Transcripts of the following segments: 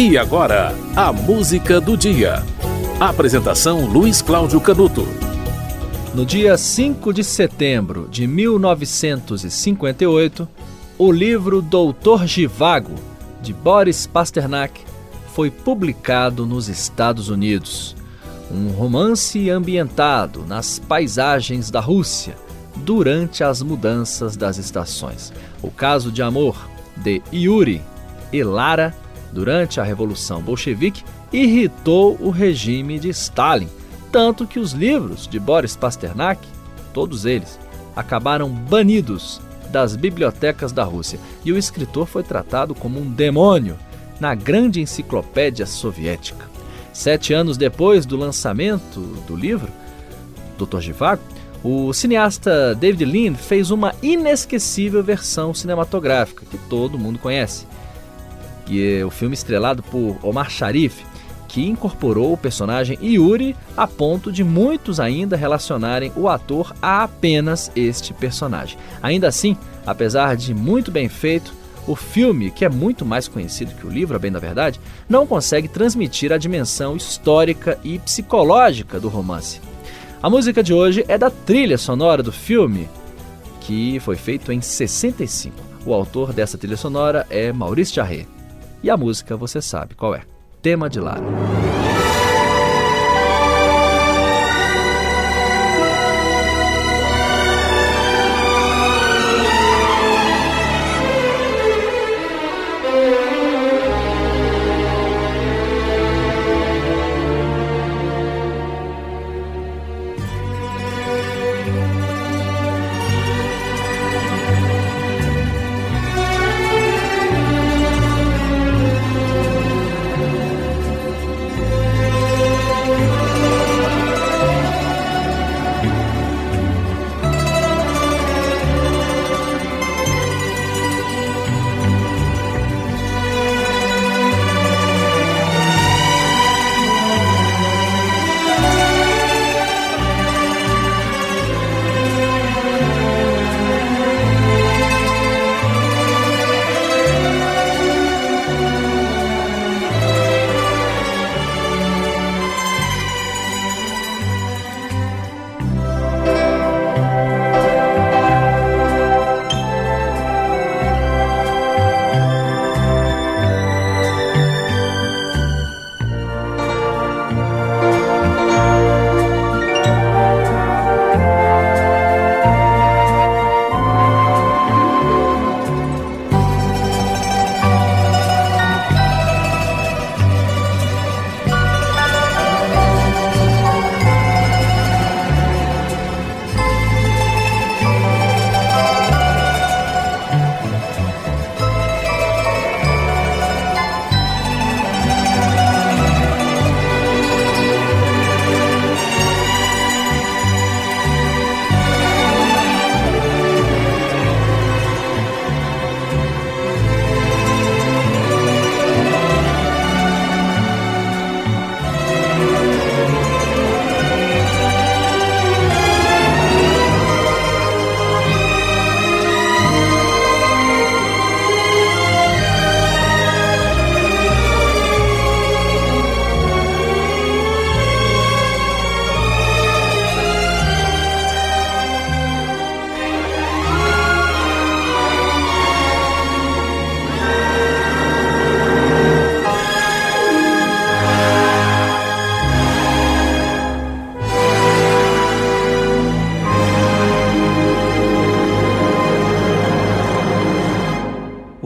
E agora, a música do dia. Apresentação Luiz Cláudio Canuto. No dia 5 de setembro de 1958, o livro Doutor Givago, de Boris Pasternak, foi publicado nos Estados Unidos. Um romance ambientado nas paisagens da Rússia durante as mudanças das estações. O caso de amor de Yuri e Lara durante a Revolução Bolchevique irritou o regime de Stalin, tanto que os livros de Boris Pasternak, todos eles, acabaram banidos das bibliotecas da Rússia e o escritor foi tratado como um demônio na grande enciclopédia soviética. Sete anos depois do lançamento do livro, Dr. Givago, o cineasta David Lean fez uma inesquecível versão cinematográfica que todo mundo conhece e é o filme estrelado por Omar Sharif, que incorporou o personagem Yuri a ponto de muitos ainda relacionarem o ator a apenas este personagem. Ainda assim, apesar de muito bem feito, o filme, que é muito mais conhecido que o livro, a bem da verdade, não consegue transmitir a dimensão histórica e psicológica do romance. A música de hoje é da trilha sonora do filme, que foi feito em 65. O autor dessa trilha sonora é Maurice Jarret. E a música você sabe qual é. Tema de Lara.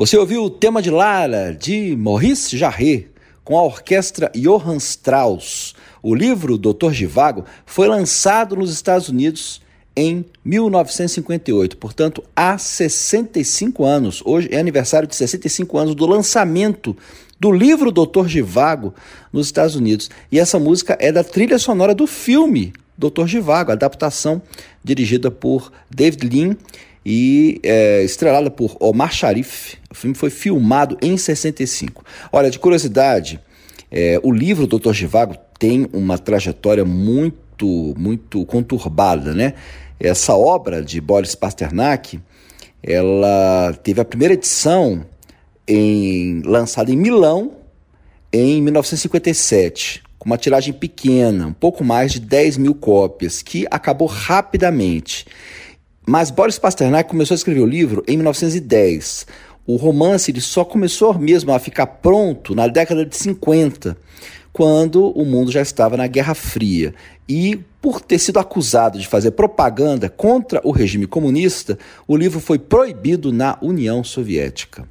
Você ouviu o tema de Lara, de Maurice Jarret, com a orquestra Johann Strauss. O livro Doutor Givago foi lançado nos Estados Unidos em 1958, portanto, há 65 anos. Hoje é aniversário de 65 anos do lançamento do livro Doutor Givago nos Estados Unidos. E essa música é da trilha sonora do filme Doutor Givago, adaptação dirigida por David Lean e é, estrelada por Omar Sharif. O filme foi filmado em 65. Olha, de curiosidade, é, o livro Doutor Givago tem uma trajetória muito, muito conturbada, né? Essa obra de Boris Pasternak, ela teve a primeira edição em, lançada em Milão em 1957, com uma tiragem pequena, um pouco mais de 10 mil cópias, que acabou rapidamente. Mas Boris Pasternak começou a escrever o livro em 1910. O romance ele só começou mesmo a ficar pronto na década de 50, quando o mundo já estava na Guerra Fria. E por ter sido acusado de fazer propaganda contra o regime comunista, o livro foi proibido na União Soviética.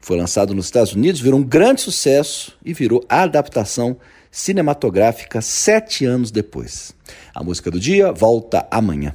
Foi lançado nos Estados Unidos, virou um grande sucesso e virou a adaptação cinematográfica sete anos depois. A música do dia volta amanhã.